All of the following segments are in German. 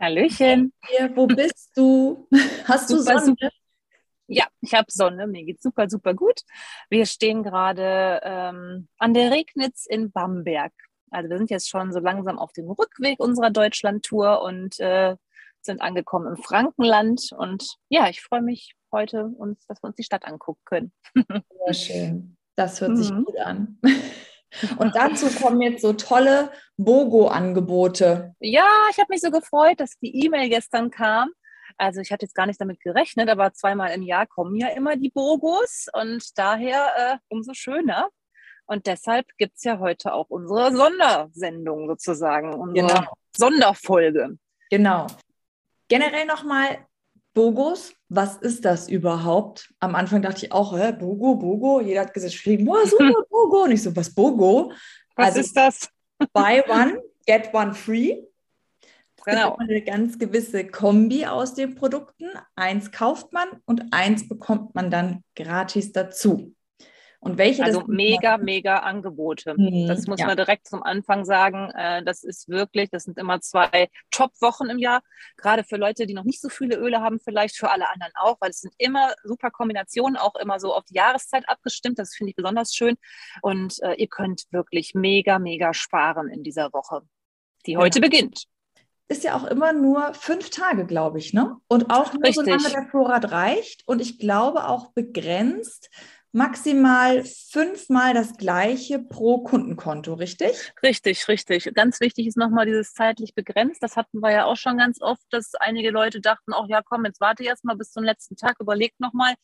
Hallöchen. Hier, wo bist du? Hast du Sonne? Super. Ja, ich habe Sonne. Mir geht super, super gut. Wir stehen gerade ähm, an der Regnitz in Bamberg. Also wir sind jetzt schon so langsam auf dem Rückweg unserer Deutschland-Tour und äh, sind angekommen im Frankenland. Und ja, ich freue mich heute, uns, dass wir uns die Stadt angucken können. Sehr schön. Das hört sich mhm. gut an. Und dazu kommen jetzt so tolle BOGO-Angebote. Ja, ich habe mich so gefreut, dass die E-Mail gestern kam. Also ich hatte jetzt gar nicht damit gerechnet, aber zweimal im Jahr kommen ja immer die BOGOs und daher äh, umso schöner. Und deshalb gibt es ja heute auch unsere Sondersendung sozusagen, unsere genau. Sonderfolge. Genau. Generell nochmal Bogos, was ist das überhaupt? Am Anfang dachte ich auch, hä, Bogo, Bogo. Jeder hat geschrieben, boah, super, Bogo. Und ich so, was Bogo? Was also, ist das? buy one, get one free. Genau. Eine ganz gewisse Kombi aus den Produkten. Eins kauft man und eins bekommt man dann gratis dazu. Und welche also mega, mega Angebote. Mhm, das muss ja. man direkt zum Anfang sagen. Äh, das ist wirklich, das sind immer zwei Top-Wochen im Jahr. Gerade für Leute, die noch nicht so viele Öle haben, vielleicht für alle anderen auch, weil es sind immer super Kombinationen, auch immer so auf die Jahreszeit abgestimmt. Das finde ich besonders schön. Und äh, ihr könnt wirklich mega, mega sparen in dieser Woche, die heute ja. beginnt ist ja auch immer nur fünf Tage, glaube ich, ne? Und auch nur Richtig. solange der Vorrat reicht und ich glaube auch begrenzt maximal fünfmal das gleiche pro Kundenkonto, richtig? Richtig, richtig. Ganz wichtig ist nochmal dieses zeitlich begrenzt. Das hatten wir ja auch schon ganz oft, dass einige Leute dachten, ach ja, komm, jetzt warte erst mal bis zum letzten Tag, überlegt nochmal.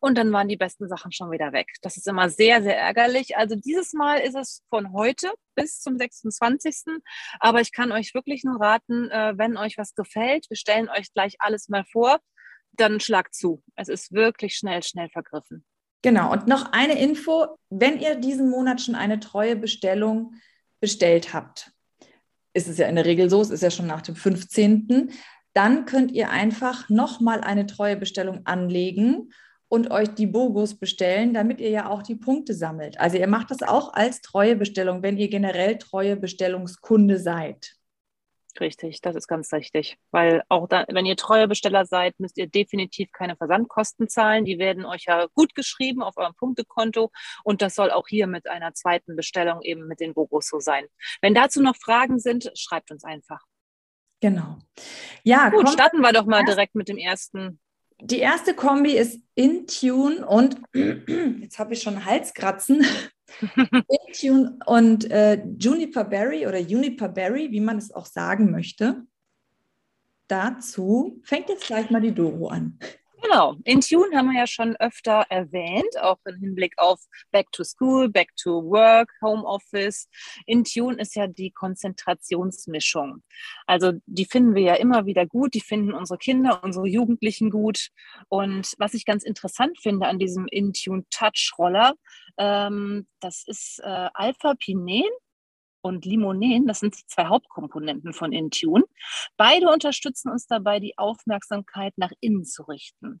Und dann waren die besten Sachen schon wieder weg. Das ist immer sehr, sehr ärgerlich. Also dieses Mal ist es von heute bis zum 26. Aber ich kann euch wirklich nur raten, äh, wenn euch was gefällt, wir stellen euch gleich alles mal vor, dann schlagt zu. Es ist wirklich schnell, schnell vergriffen. Genau, und noch eine Info, wenn ihr diesen Monat schon eine treue Bestellung bestellt habt, ist es ja in der Regel so, es ist ja schon nach dem 15., dann könnt ihr einfach nochmal eine treue Bestellung anlegen und euch die Bogos bestellen, damit ihr ja auch die Punkte sammelt. Also ihr macht das auch als treue Bestellung, wenn ihr generell treue Bestellungskunde seid. Richtig, das ist ganz richtig. Weil auch da, wenn ihr treue Besteller seid, müsst ihr definitiv keine Versandkosten zahlen. Die werden euch ja gut geschrieben auf eurem Punktekonto. Und das soll auch hier mit einer zweiten Bestellung eben mit den Bogos so sein. Wenn dazu noch Fragen sind, schreibt uns einfach. Genau. Ja, gut, starten wir doch mal direkt mit dem ersten. Die erste Kombi ist Intune und jetzt habe ich schon Halskratzen. Intune und äh, Juniper Berry oder Juniper Berry, wie man es auch sagen möchte. Dazu fängt jetzt gleich mal die Doro an. Genau, Intune haben wir ja schon öfter erwähnt, auch im Hinblick auf Back to School, Back to Work, Home Office. Intune ist ja die Konzentrationsmischung. Also die finden wir ja immer wieder gut, die finden unsere Kinder, unsere Jugendlichen gut. Und was ich ganz interessant finde an diesem Intune Touch Roller, ähm, das ist äh, Alpha-Pinen und Limonen, das sind die zwei Hauptkomponenten von Intune. Beide unterstützen uns dabei, die Aufmerksamkeit nach innen zu richten.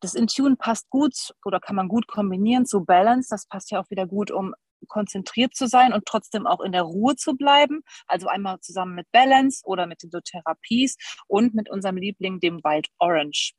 Das Intune passt gut oder kann man gut kombinieren zu Balance. Das passt ja auch wieder gut, um konzentriert zu sein und trotzdem auch in der Ruhe zu bleiben. Also einmal zusammen mit Balance oder mit den Therapies und mit unserem Liebling, dem Wild Orange.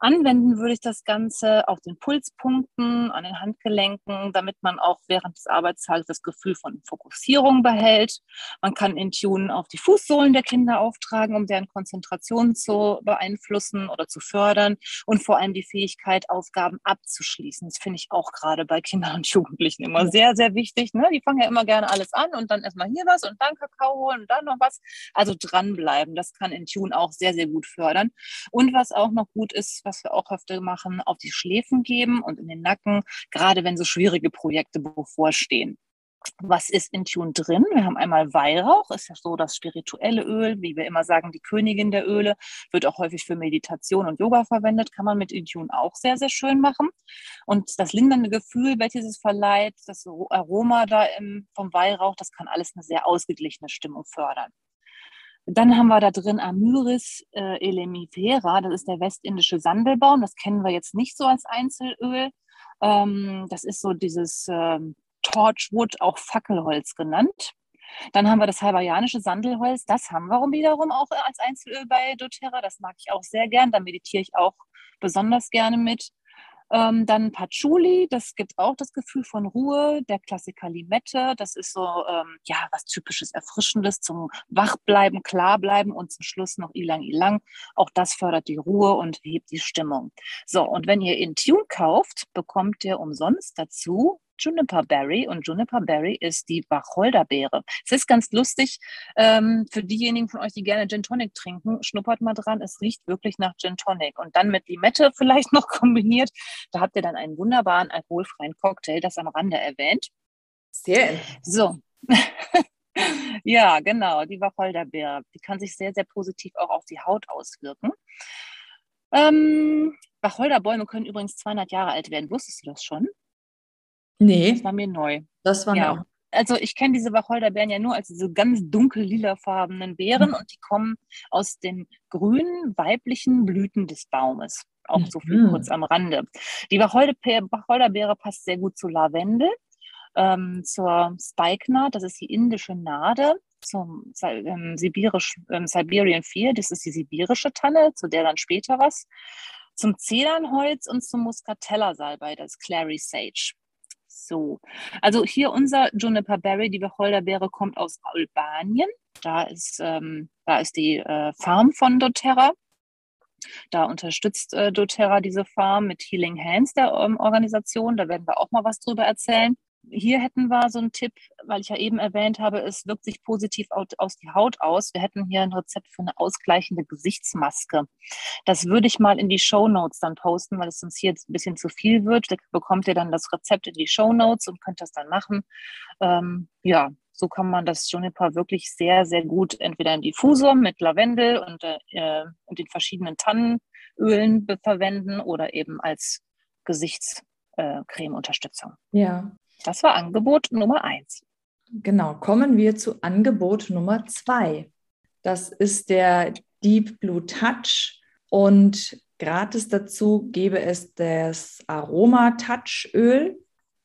Anwenden würde ich das Ganze auf den Pulspunkten, an den Handgelenken, damit man auch während des Arbeitstages das Gefühl von Fokussierung behält. Man kann Intune auf die Fußsohlen der Kinder auftragen, um deren Konzentration zu beeinflussen oder zu fördern und vor allem die Fähigkeit, Aufgaben abzuschließen. Das finde ich auch gerade bei Kindern und Jugendlichen immer sehr, sehr wichtig. Ne? Die fangen ja immer gerne alles an und dann erstmal hier was und dann Kakao holen und dann noch was. Also dranbleiben, das kann Intune auch sehr, sehr gut fördern. Und was auch noch gut ist, was wir auch öfter machen, auf die Schläfen geben und in den Nacken, gerade wenn so schwierige Projekte bevorstehen. was ist in Tune drin? Wir haben einmal Weihrauch, ist ja so das spirituelle Öl, wie wir immer sagen, die Königin der Öle, wird auch häufig für Meditation und Yoga verwendet, kann man mit Intune auch sehr, sehr schön machen. Und das lindernde Gefühl, welches es verleiht, das Aroma da im, vom Weihrauch, das kann alles eine sehr ausgeglichene Stimmung fördern. Dann haben wir da drin Amyris äh, elemifera, das ist der westindische Sandelbaum, das kennen wir jetzt nicht so als Einzelöl. Ähm, das ist so dieses ähm, Torchwood, auch Fackelholz genannt. Dann haben wir das hawaiianische Sandelholz. Das haben wir wiederum auch als Einzelöl bei doTERRA. Das mag ich auch sehr gern. Da meditiere ich auch besonders gerne mit. Ähm, dann Patchouli, das gibt auch das Gefühl von Ruhe. Der Klassiker Limette, das ist so ähm, ja was typisches Erfrischendes zum Wachbleiben, Klarbleiben und zum Schluss noch Ilang Ilang. Auch das fördert die Ruhe und hebt die Stimmung. So, und wenn ihr in Tune kauft, bekommt ihr umsonst dazu Juniper Berry und Juniper Berry ist die Wacholderbeere. Es ist ganz lustig ähm, für diejenigen von euch, die gerne Gin Tonic trinken, schnuppert mal dran. Es riecht wirklich nach Gin Tonic und dann mit Limette vielleicht noch kombiniert. Da habt ihr dann einen wunderbaren alkoholfreien Cocktail, das am Rande erwähnt. Sehr. So. ja, genau, die Wacholderbeere. Die kann sich sehr, sehr positiv auch auf die Haut auswirken. Ähm, Wacholderbäume können übrigens 200 Jahre alt werden. Wusstest du das schon? Nee. Das war mir neu. Das war ja. neu. Also ich kenne diese Wacholderbeeren ja nur als diese ganz dunkel lilafarbenen Beeren mhm. und die kommen aus den grünen weiblichen Blüten des Baumes. Auch so viel mhm. kurz am Rande. Die Wacholderbeere passt sehr gut zu Lavendel, ähm, zur Spikenard, das ist die indische Nade, zum ähm, Sibirisch, ähm, Siberian Fear, das ist die sibirische Tanne, zu der dann später was, zum Zedernholz und zum Muscatella-Salbei, das Clary Sage. So, also hier unser Juniper Berry, die Wacholderbeere, kommt aus Albanien. Da ist, ähm, da ist die äh, Farm von doTERRA. Da unterstützt äh, doTERRA diese Farm mit Healing Hands der ähm, Organisation. Da werden wir auch mal was drüber erzählen hier hätten wir so einen Tipp, weil ich ja eben erwähnt habe, es wirkt sich positiv aus die Haut aus. Wir hätten hier ein Rezept für eine ausgleichende Gesichtsmaske. Das würde ich mal in die Show Notes dann posten, weil es uns hier jetzt ein bisschen zu viel wird. Da bekommt ihr dann das Rezept in die Show Notes und könnt das dann machen. Ähm, ja, so kann man das Juniper wirklich sehr, sehr gut entweder in Diffusor mit Lavendel und, äh, und den verschiedenen Tannenölen verwenden oder eben als Gesichtscreme-Unterstützung. Äh, ja. Das war Angebot Nummer eins. Genau, kommen wir zu Angebot Nummer zwei. Das ist der Deep Blue Touch und gratis dazu gäbe es das Aroma Touch Öl.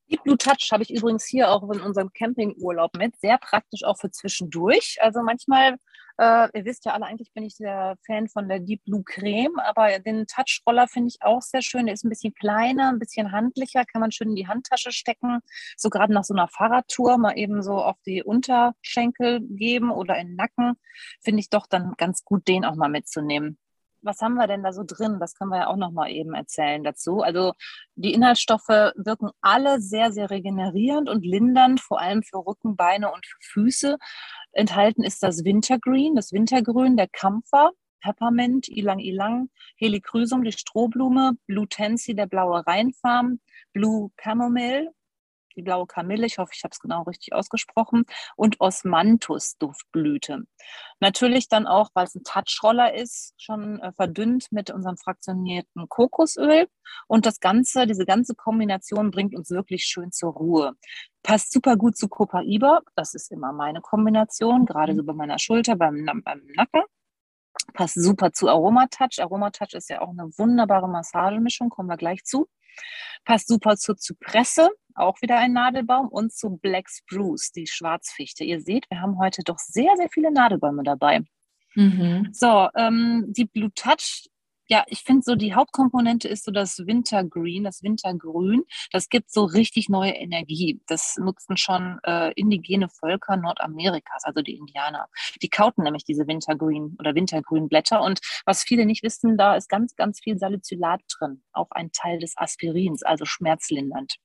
Deep Blue Touch habe ich übrigens hier auch in unserem Campingurlaub mit. Sehr praktisch auch für zwischendurch. Also manchmal äh, ihr wisst ja alle, eigentlich bin ich der Fan von der Deep Blue Creme, aber den Touch-Roller finde ich auch sehr schön. Der ist ein bisschen kleiner, ein bisschen handlicher, kann man schön in die Handtasche stecken. So gerade nach so einer Fahrradtour mal eben so auf die Unterschenkel geben oder in den Nacken, finde ich doch dann ganz gut, den auch mal mitzunehmen was haben wir denn da so drin? Das können wir ja auch noch mal eben erzählen dazu. Also die Inhaltsstoffe wirken alle sehr, sehr regenerierend und lindernd, vor allem für Rücken, Beine und für Füße. Enthalten ist das Wintergreen, das Wintergrün, der Kampfer, Peppermint, Ilang Ilang, Helichrysum, die Strohblume, Blue Tansy, der blaue Rheinfarm, Blue Chamomile, die blaue Kamille, ich hoffe, ich habe es genau richtig ausgesprochen, und Osmanthus Duftblüte. Natürlich dann auch, weil es ein Touchroller ist, schon äh, verdünnt mit unserem fraktionierten Kokosöl. Und das Ganze, diese ganze Kombination bringt uns wirklich schön zur Ruhe. Passt super gut zu Copaiba, das ist immer meine Kombination, gerade mhm. so bei meiner Schulter, beim, beim Nacken. Passt super zu Aromatouch. Aromatouch ist ja auch eine wunderbare Massagemischung, kommen wir gleich zu. Passt super zur Zypresse, auch wieder ein Nadelbaum, und zu Black Spruce, die Schwarzfichte. Ihr seht, wir haben heute doch sehr, sehr viele Nadelbäume dabei. Mhm. So, ähm, die Blue Touch ja, ich finde so, die Hauptkomponente ist so das Wintergreen, das Wintergrün. Das gibt so richtig neue Energie. Das nutzen schon äh, indigene Völker Nordamerikas, also die Indianer. Die kauten nämlich diese Wintergreen oder Wintergrünblätter. Und was viele nicht wissen, da ist ganz, ganz viel Salicylat drin. Auch ein Teil des Aspirins, also schmerzlindernd.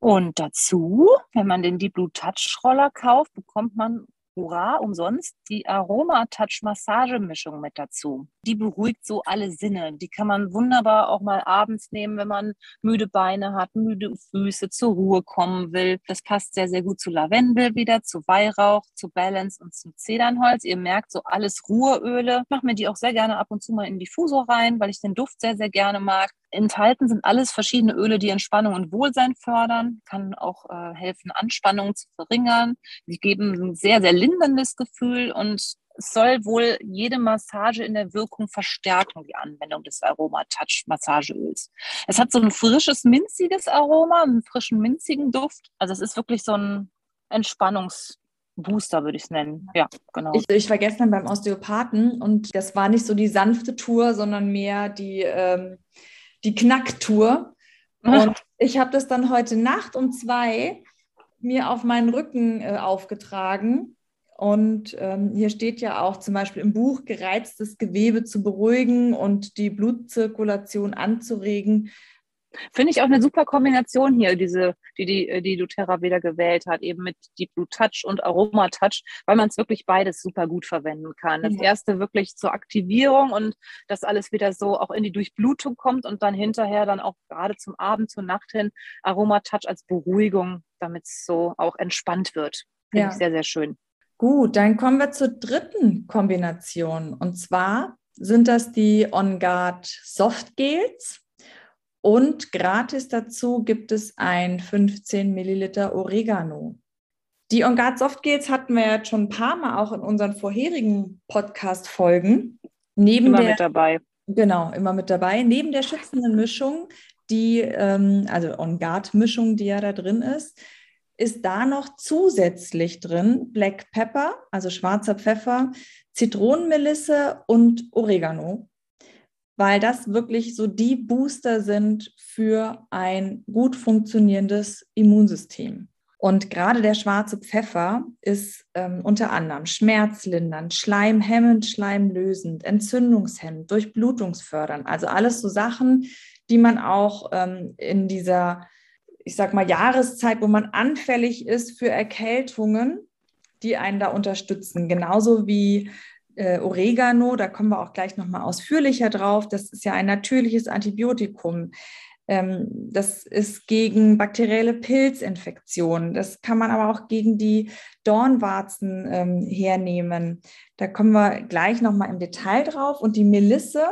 Und dazu, wenn man den Deep Blue Touch Roller kauft, bekommt man hurra, umsonst, die Aroma-Touch-Massagemischung mit dazu. Die beruhigt so alle Sinne. Die kann man wunderbar auch mal abends nehmen, wenn man müde Beine hat, müde Füße, zur Ruhe kommen will. Das passt sehr, sehr gut zu Lavendel wieder, zu Weihrauch, zu Balance und zum Zedernholz. Ihr merkt so alles Ruheöle. Ich mache mir die auch sehr gerne ab und zu mal in Diffusor rein, weil ich den Duft sehr, sehr gerne mag. Enthalten sind alles verschiedene Öle, die Entspannung und Wohlsein fördern, kann auch äh, helfen, Anspannung zu verringern. Sie geben ein sehr, sehr linderndes Gefühl und es soll wohl jede Massage in der Wirkung verstärken, die Anwendung des Aroma-Touch-Massageöls. Es hat so ein frisches, minziges Aroma, einen frischen, minzigen Duft. Also es ist wirklich so ein Entspannungsbooster, würde ich es nennen. Ja, genau. Ich, ich, war gestern beim Osteopathen und das war nicht so die sanfte Tour, sondern mehr die, ähm, die Knacktour. Und ich habe das dann heute Nacht um zwei mir auf meinen Rücken äh, aufgetragen. Und ähm, hier steht ja auch zum Beispiel im Buch, gereiztes Gewebe zu beruhigen und die Blutzirkulation anzuregen. Finde ich auch eine super Kombination hier, diese, die, die, die doTERRA wieder gewählt hat, eben mit Deep Blue Touch und Aroma Touch, weil man es wirklich beides super gut verwenden kann. Das erste wirklich zur Aktivierung und dass alles wieder so auch in die Durchblutung kommt und dann hinterher dann auch gerade zum Abend, zur Nacht hin Aroma Touch als Beruhigung, damit es so auch entspannt wird. Finde ja. ich sehr, sehr schön. Gut, dann kommen wir zur dritten Kombination und zwar sind das die On Guard Soft Gels. Und gratis dazu gibt es ein 15 Milliliter Oregano. Die On Guard Softgels hatten wir jetzt schon ein paar Mal auch in unseren vorherigen Podcast-Folgen. immer der, mit dabei. Genau, immer mit dabei. Neben der schützenden Mischung, die, ähm, also On Guard Mischung, die ja da drin ist, ist da noch zusätzlich drin Black Pepper, also schwarzer Pfeffer, Zitronenmelisse und Oregano weil das wirklich so die Booster sind für ein gut funktionierendes Immunsystem. Und gerade der schwarze Pfeffer ist ähm, unter anderem schmerzlindernd, schleimhemmend, schleimlösend, entzündungshemmend, durchblutungsfördernd. Also alles so Sachen, die man auch ähm, in dieser, ich sag mal, Jahreszeit, wo man anfällig ist für Erkältungen, die einen da unterstützen. Genauso wie äh, Oregano, da kommen wir auch gleich nochmal ausführlicher drauf. Das ist ja ein natürliches Antibiotikum. Ähm, das ist gegen bakterielle Pilzinfektionen. Das kann man aber auch gegen die Dornwarzen ähm, hernehmen. Da kommen wir gleich nochmal im Detail drauf. Und die Melisse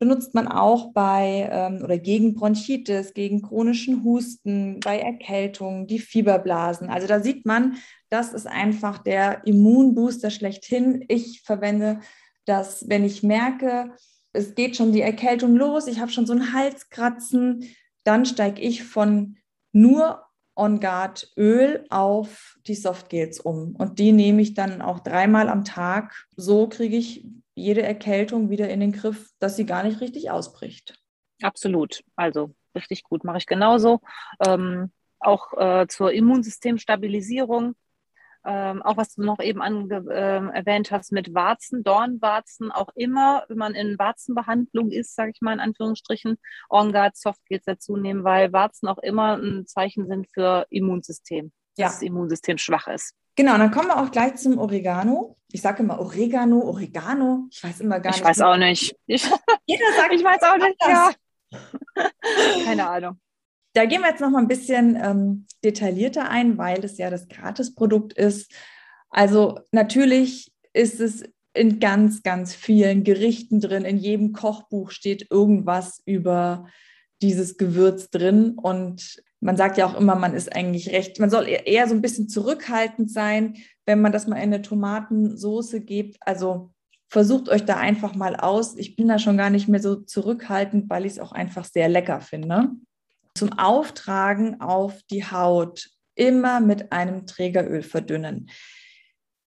benutzt man auch bei ähm, oder gegen Bronchitis, gegen chronischen Husten, bei Erkältungen, die Fieberblasen. Also da sieht man, das ist einfach der Immunbooster schlechthin. Ich verwende das, wenn ich merke, es geht schon die Erkältung los, ich habe schon so ein Halskratzen, dann steige ich von nur On Guard Öl auf die Softgels um. Und die nehme ich dann auch dreimal am Tag. So kriege ich jede Erkältung wieder in den Griff, dass sie gar nicht richtig ausbricht. Absolut. Also richtig gut, mache ich genauso. Ähm, auch äh, zur Immunsystemstabilisierung ähm, auch was du noch eben ange äh, erwähnt hast mit Warzen, Dornwarzen, auch immer, wenn man in Warzenbehandlung ist, sage ich mal in Anführungsstrichen, OnGuard Softgels dazu nehmen, weil Warzen auch immer ein Zeichen sind für Immunsystem, ja. dass das Immunsystem schwach ist. Genau, dann kommen wir auch gleich zum Oregano. Ich sage immer Oregano, Oregano. Ich weiß immer gar ich nicht. Weiß auch nicht. Ich, Jeder sagt, ich weiß auch nicht. Ja. Keine Ahnung. Da gehen wir jetzt noch mal ein bisschen ähm, detaillierter ein, weil es ja das Gratisprodukt ist. Also natürlich ist es in ganz, ganz vielen Gerichten drin. In jedem Kochbuch steht irgendwas über dieses Gewürz drin. Und man sagt ja auch immer, man ist eigentlich recht, man soll eher so ein bisschen zurückhaltend sein, wenn man das mal in eine Tomatensoße gibt. Also versucht euch da einfach mal aus. Ich bin da schon gar nicht mehr so zurückhaltend, weil ich es auch einfach sehr lecker finde zum Auftragen auf die Haut immer mit einem Trägeröl verdünnen.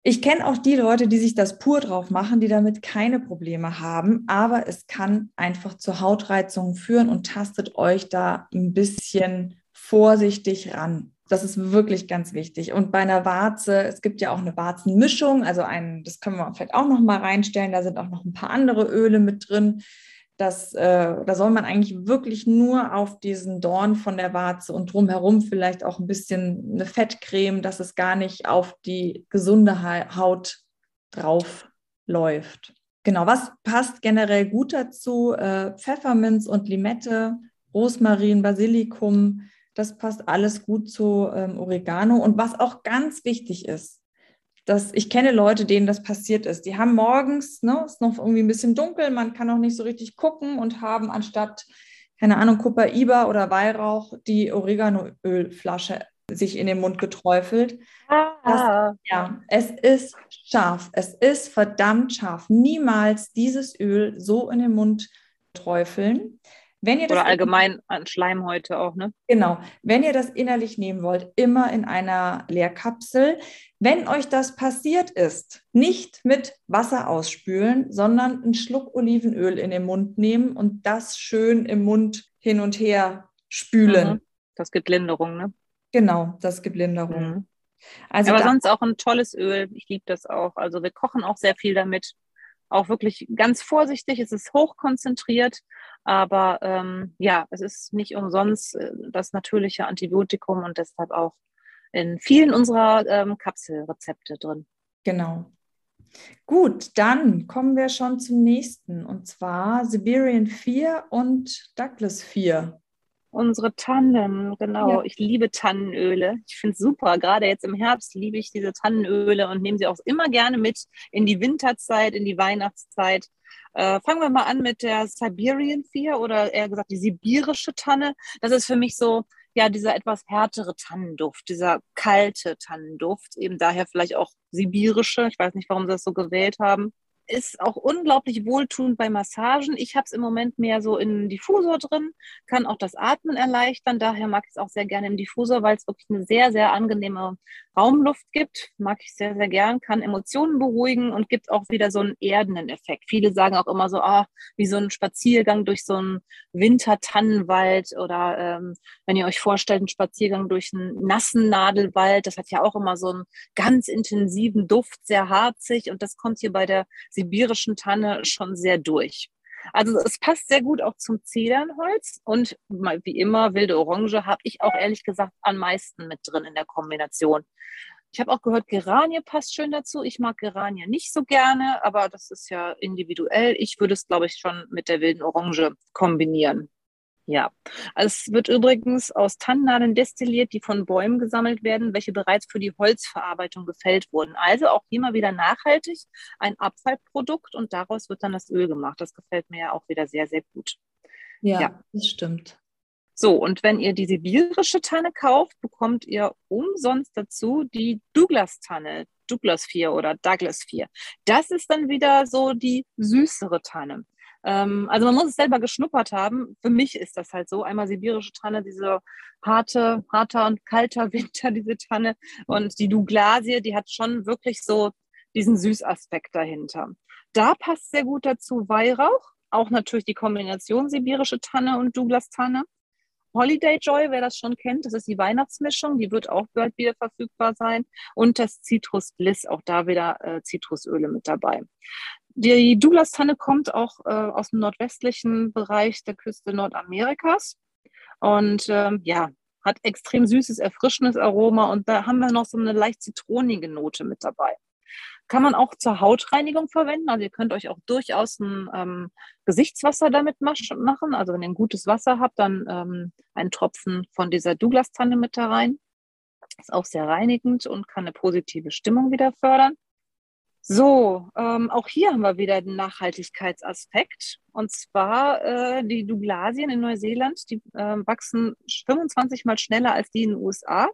Ich kenne auch die Leute, die sich das pur drauf machen, die damit keine Probleme haben, aber es kann einfach zu Hautreizungen führen und tastet euch da ein bisschen vorsichtig ran. Das ist wirklich ganz wichtig. Und bei einer Warze, es gibt ja auch eine Warzenmischung, also ein, das können wir vielleicht auch noch mal reinstellen. Da sind auch noch ein paar andere Öle mit drin. Das, äh, da soll man eigentlich wirklich nur auf diesen Dorn von der Warze und drumherum vielleicht auch ein bisschen eine Fettcreme, dass es gar nicht auf die gesunde Haut drauf läuft. Genau, was passt generell gut dazu? Äh, Pfefferminz und Limette, Rosmarin, Basilikum, das passt alles gut zu ähm, Oregano. Und was auch ganz wichtig ist, dass ich kenne Leute, denen das passiert ist. Die haben morgens, ne, ist noch irgendwie ein bisschen dunkel, man kann auch nicht so richtig gucken und haben anstatt, keine Ahnung, Copaiba oder Weihrauch die Oreganoölflasche sich in den Mund geträufelt. Ah. Das, ja, es ist scharf. Es ist verdammt scharf. Niemals dieses Öl so in den Mund träufeln. Wenn ihr das Oder allgemein an Schleimhäute auch, ne? Genau. Wenn ihr das innerlich nehmen wollt, immer in einer Leerkapsel. Wenn euch das passiert ist, nicht mit Wasser ausspülen, sondern einen Schluck Olivenöl in den Mund nehmen und das schön im Mund hin und her spülen. Mhm. Das gibt Linderung, ne? Genau, das gibt Linderung. Mhm. Also Aber sonst auch ein tolles Öl. Ich liebe das auch. Also wir kochen auch sehr viel damit auch wirklich ganz vorsichtig. Es ist hochkonzentriert, aber ähm, ja, es ist nicht umsonst äh, das natürliche Antibiotikum und deshalb auch in vielen unserer ähm, Kapselrezepte drin. Genau. Gut, dann kommen wir schon zum nächsten und zwar Siberian 4 und Douglas 4. Unsere Tannen, genau. Ja. Ich liebe Tannenöle. Ich finde es super. Gerade jetzt im Herbst liebe ich diese Tannenöle und nehme sie auch immer gerne mit in die Winterzeit, in die Weihnachtszeit. Äh, fangen wir mal an mit der Siberian 4 oder eher gesagt die sibirische Tanne. Das ist für mich so, ja, dieser etwas härtere Tannenduft, dieser kalte Tannenduft, eben daher vielleicht auch sibirische. Ich weiß nicht, warum sie das so gewählt haben ist auch unglaublich wohltuend bei Massagen. Ich habe es im Moment mehr so in Diffusor drin, kann auch das Atmen erleichtern. Daher mag ich es auch sehr gerne im Diffusor, weil es wirklich eine sehr, sehr angenehme Raumluft gibt. Mag ich sehr, sehr gern, kann Emotionen beruhigen und gibt auch wieder so einen erdenden Effekt. Viele sagen auch immer so, ah, wie so ein Spaziergang durch so einen Wintertannenwald oder ähm, wenn ihr euch vorstellt, einen Spaziergang durch einen nassen Nadelwald. Das hat ja auch immer so einen ganz intensiven Duft, sehr harzig und das kommt hier bei der sibirischen Tanne schon sehr durch. Also es passt sehr gut auch zum Zedernholz und wie immer wilde Orange habe ich auch ehrlich gesagt am meisten mit drin in der Kombination. Ich habe auch gehört, Geranie passt schön dazu. Ich mag Geranie nicht so gerne, aber das ist ja individuell. Ich würde es, glaube ich, schon mit der wilden Orange kombinieren. Ja, es wird übrigens aus Tannennadeln destilliert, die von Bäumen gesammelt werden, welche bereits für die Holzverarbeitung gefällt wurden. Also auch hier mal wieder nachhaltig, ein Abfallprodukt und daraus wird dann das Öl gemacht. Das gefällt mir ja auch wieder sehr, sehr gut. Ja, ja. das stimmt. So, und wenn ihr die sibirische Tanne kauft, bekommt ihr umsonst dazu die Douglas-Tanne, Douglas 4 oder Douglas 4. Das ist dann wieder so die süßere Tanne. Ähm, also man muss es selber geschnuppert haben. Für mich ist das halt so. Einmal sibirische Tanne, diese harte, harter und kalter Winter, diese Tanne. Und die Douglasie, die hat schon wirklich so diesen Süßaspekt dahinter. Da passt sehr gut dazu Weihrauch, auch natürlich die Kombination sibirische Tanne und Douglas-Tanne. Holiday Joy, wer das schon kennt, das ist die Weihnachtsmischung, die wird auch bald wieder verfügbar sein. Und das Citrus Bliss, auch da wieder äh, Zitrusöle mit dabei. Die Douglas-Tanne kommt auch äh, aus dem nordwestlichen Bereich der Küste Nordamerikas und ähm, ja, hat extrem süßes, erfrischendes Aroma und da haben wir noch so eine leicht zitronige Note mit dabei. Kann man auch zur Hautreinigung verwenden. Also ihr könnt euch auch durchaus ein ähm, Gesichtswasser damit machen. Also wenn ihr ein gutes Wasser habt, dann ähm, einen Tropfen von dieser Douglas-Tanne mit da rein. Ist auch sehr reinigend und kann eine positive Stimmung wieder fördern. So, ähm, auch hier haben wir wieder den Nachhaltigkeitsaspekt. Und zwar äh, die Douglasien in Neuseeland, die äh, wachsen 25 mal schneller als die in den USA.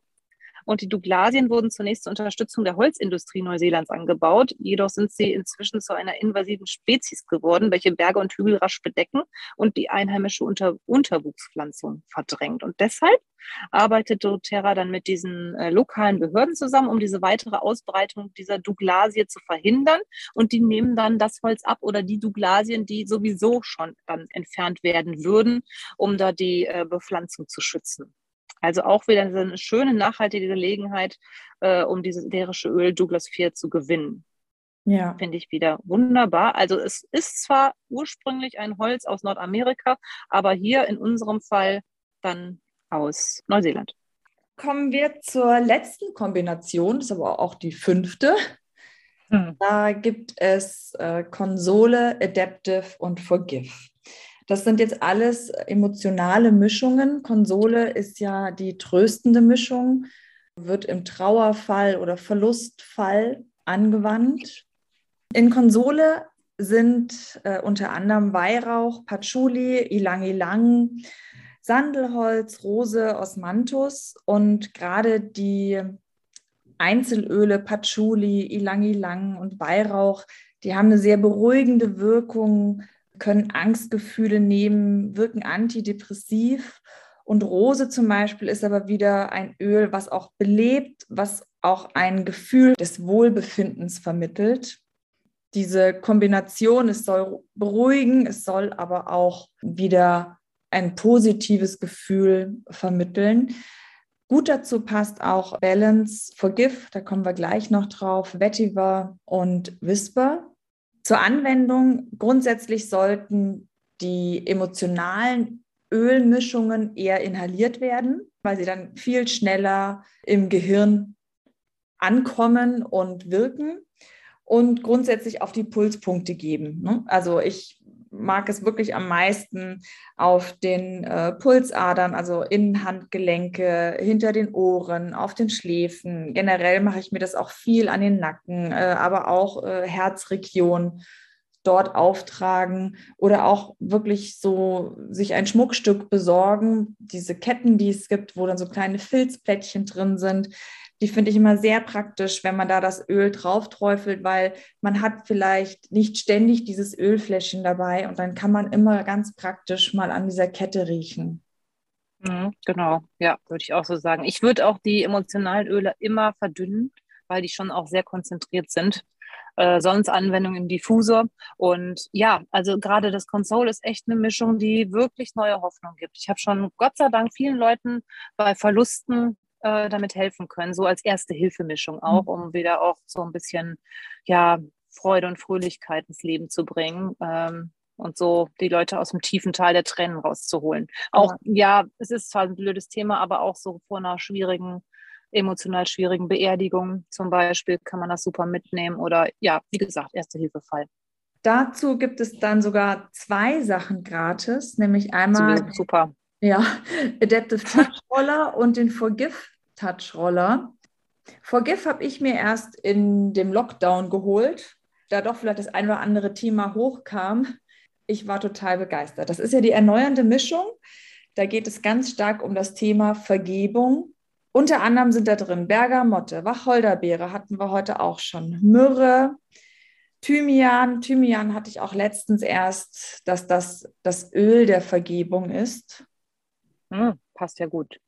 Und die Douglasien wurden zunächst zur Unterstützung der Holzindustrie Neuseelands angebaut. Jedoch sind sie inzwischen zu einer invasiven Spezies geworden, welche Berge und Hügel rasch bedecken und die einheimische Unter Unterwuchspflanzung verdrängt. Und deshalb arbeitet doTERRA dann mit diesen äh, lokalen Behörden zusammen, um diese weitere Ausbreitung dieser Douglasie zu verhindern. Und die nehmen dann das Holz ab oder die Douglasien, die sowieso schon dann entfernt werden würden, um da die äh, Bepflanzung zu schützen. Also auch wieder eine schöne, nachhaltige Gelegenheit, äh, um dieses ätherische Öl Douglas 4 zu gewinnen. Ja. Finde ich wieder wunderbar. Also es ist zwar ursprünglich ein Holz aus Nordamerika, aber hier in unserem Fall dann aus Neuseeland. Kommen wir zur letzten Kombination, das ist aber auch die fünfte. Hm. Da gibt es äh, Konsole, Adaptive und Forgive. Das sind jetzt alles emotionale Mischungen. Konsole ist ja die tröstende Mischung, wird im Trauerfall oder Verlustfall angewandt. In Konsole sind äh, unter anderem Weihrauch, Patchouli, Ilang Ilang, Sandelholz, Rose, Osmanthus und gerade die Einzelöle, Patchouli, Ilang Ilang und Weihrauch, die haben eine sehr beruhigende Wirkung, können Angstgefühle nehmen, wirken antidepressiv. Und Rose zum Beispiel ist aber wieder ein Öl, was auch belebt, was auch ein Gefühl des Wohlbefindens vermittelt. Diese Kombination, es soll beruhigen, es soll aber auch wieder ein positives Gefühl vermitteln. Gut dazu passt auch Balance, Forgive, da kommen wir gleich noch drauf, Vetiver und Whisper. Zur Anwendung, grundsätzlich sollten die emotionalen Ölmischungen eher inhaliert werden, weil sie dann viel schneller im Gehirn ankommen und wirken und grundsätzlich auf die Pulspunkte geben. Ne? Also ich mag es wirklich am meisten auf den äh, Pulsadern, also Innenhandgelenke, hinter den Ohren, auf den Schläfen. Generell mache ich mir das auch viel an den Nacken, äh, aber auch äh, Herzregion dort auftragen oder auch wirklich so sich ein Schmuckstück besorgen. Diese Ketten, die es gibt, wo dann so kleine Filzplättchen drin sind, die finde ich immer sehr praktisch, wenn man da das Öl drauf träufelt, weil man hat vielleicht nicht ständig dieses Ölfläschchen dabei und dann kann man immer ganz praktisch mal an dieser Kette riechen. Mhm, genau, ja, würde ich auch so sagen. Ich würde auch die emotionalen Öle immer verdünnen, weil die schon auch sehr konzentriert sind. Äh, sonst Anwendung im Diffusor. Und ja, also gerade das Console ist echt eine Mischung, die wirklich neue Hoffnung gibt. Ich habe schon Gott sei Dank vielen Leuten bei Verlusten äh, damit helfen können, so als erste Hilfemischung auch, mhm. um wieder auch so ein bisschen ja, Freude und Fröhlichkeit ins Leben zu bringen. Ähm, und so die Leute aus dem tiefen Tal der Tränen rauszuholen. Auch, ja. ja, es ist zwar ein blödes Thema, aber auch so vor einer schwierigen, emotional schwierigen Beerdigung zum Beispiel kann man das super mitnehmen oder ja, wie gesagt, Erste-Hilfe-Fall. Dazu gibt es dann sogar zwei Sachen gratis, nämlich einmal super. Ja, Adaptive Touch Roller und den Forgive Touch Roller. Forgive habe ich mir erst in dem Lockdown geholt, da doch vielleicht das ein oder andere Thema hochkam. Ich war total begeistert. Das ist ja die erneuernde Mischung. Da geht es ganz stark um das Thema Vergebung. Unter anderem sind da drin Bergamotte, Wacholderbeere hatten wir heute auch schon, Myrrhe, Thymian. Thymian hatte ich auch letztens erst, dass das das Öl der Vergebung ist. Hm, passt ja gut.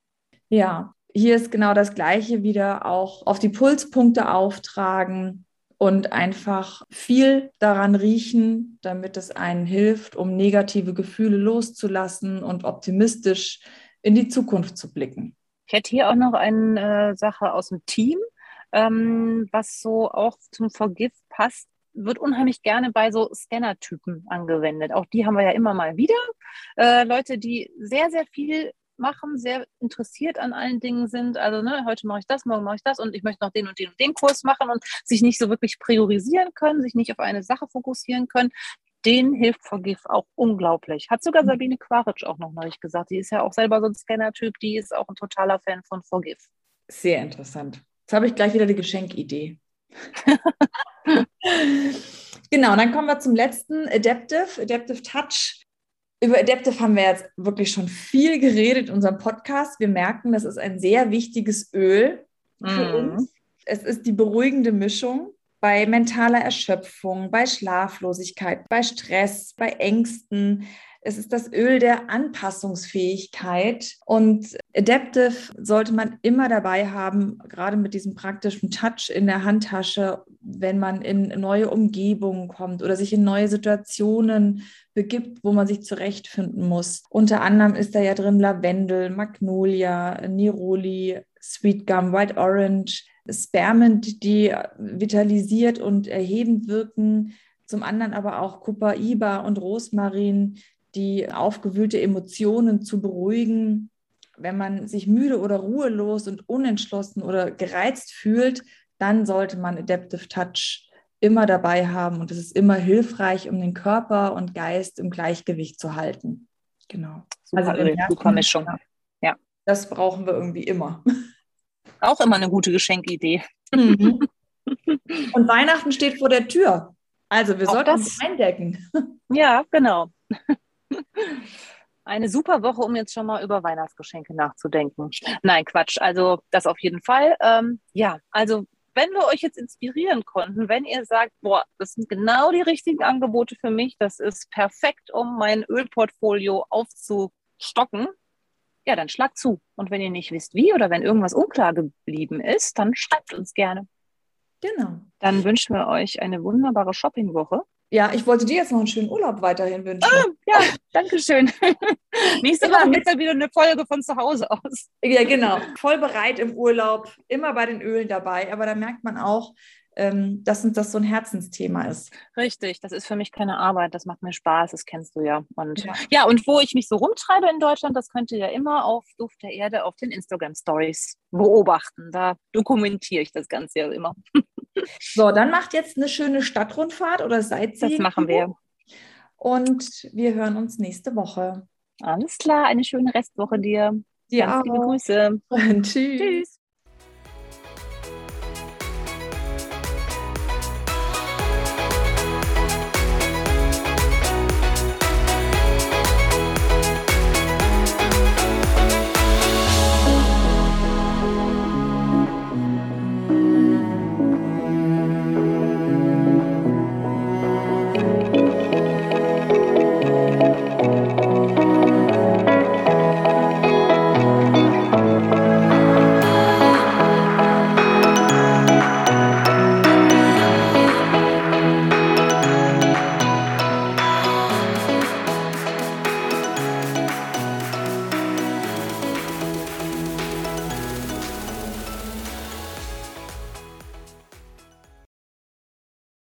Ja, hier ist genau das Gleiche wieder auch auf die Pulspunkte auftragen und einfach viel daran riechen, damit es einen hilft, um negative Gefühle loszulassen und optimistisch in die Zukunft zu blicken. Ich hätte hier auch noch eine äh, Sache aus dem Team, ähm, was so auch zum Forgive passt wird unheimlich gerne bei so Scanner-Typen angewendet. Auch die haben wir ja immer mal wieder. Äh, Leute, die sehr, sehr viel machen, sehr interessiert an allen Dingen sind. Also ne, heute mache ich das, morgen mache ich das und ich möchte noch den und den und den Kurs machen und sich nicht so wirklich priorisieren können, sich nicht auf eine Sache fokussieren können. Den hilft Forgive auch unglaublich. Hat sogar mhm. Sabine Quaritsch auch noch neulich gesagt. Die ist ja auch selber so ein Scanner-Typ, die ist auch ein totaler Fan von Forgive. Sehr interessant. Jetzt habe ich gleich wieder die Geschenkidee. genau, dann kommen wir zum letzten Adaptive, Adaptive Touch. Über Adaptive haben wir jetzt wirklich schon viel geredet in unserem Podcast. Wir merken, das ist ein sehr wichtiges Öl für mm. uns. Es ist die beruhigende Mischung bei mentaler Erschöpfung, bei Schlaflosigkeit, bei Stress, bei Ängsten. Es ist das Öl der Anpassungsfähigkeit und Adaptive sollte man immer dabei haben, gerade mit diesem praktischen Touch in der Handtasche, wenn man in neue Umgebungen kommt oder sich in neue Situationen begibt, wo man sich zurechtfinden muss. Unter anderem ist da ja drin Lavendel, Magnolia, Neroli, Sweet Gum, White Orange, Spearmint, die vitalisiert und erhebend wirken. Zum anderen aber auch Copaiba und Rosmarin, die aufgewühlte Emotionen zu beruhigen. Wenn man sich müde oder ruhelos und unentschlossen oder gereizt fühlt, dann sollte man Adaptive Touch immer dabei haben und es ist immer hilfreich, um den Körper und Geist im Gleichgewicht zu halten. Genau. Super, also Merken, super Mischung. Ja. Das brauchen wir irgendwie immer. Auch immer eine gute Geschenkidee. Mhm. Und Weihnachten steht vor der Tür. Also wir Auch sollten das, eindecken. Ja, genau. Eine super Woche, um jetzt schon mal über Weihnachtsgeschenke nachzudenken. Nein, Quatsch. Also das auf jeden Fall. Ähm, ja, also wenn wir euch jetzt inspirieren konnten, wenn ihr sagt, boah, das sind genau die richtigen Angebote für mich, das ist perfekt, um mein Ölportfolio aufzustocken, ja, dann schlagt zu. Und wenn ihr nicht wisst, wie oder wenn irgendwas unklar geblieben ist, dann schreibt uns gerne. Genau. Dann wünschen wir euch eine wunderbare Shoppingwoche. Ja, ich wollte dir jetzt noch einen schönen Urlaub weiterhin wünschen. Ah, ja, danke schön. Nächste Woche geht dann wieder eine Folge von zu Hause aus. Ja, genau. Voll bereit im Urlaub, immer bei den Ölen dabei. Aber da merkt man auch, ähm, dass das so ein Herzensthema ist. Richtig, das ist für mich keine Arbeit, das macht mir Spaß, das kennst du ja. Und ja. ja, und wo ich mich so rumtreibe in Deutschland, das könnt ihr ja immer auf Duft der Erde auf den Instagram Stories beobachten. Da dokumentiere ich das Ganze ja immer. So, dann macht jetzt eine schöne Stadtrundfahrt oder Sightseeing. Das machen wir. Und wir hören uns nächste Woche. Alles klar, eine schöne Restwoche dir. Ja. Ganz liebe Grüße. Tschüss. Tschüss.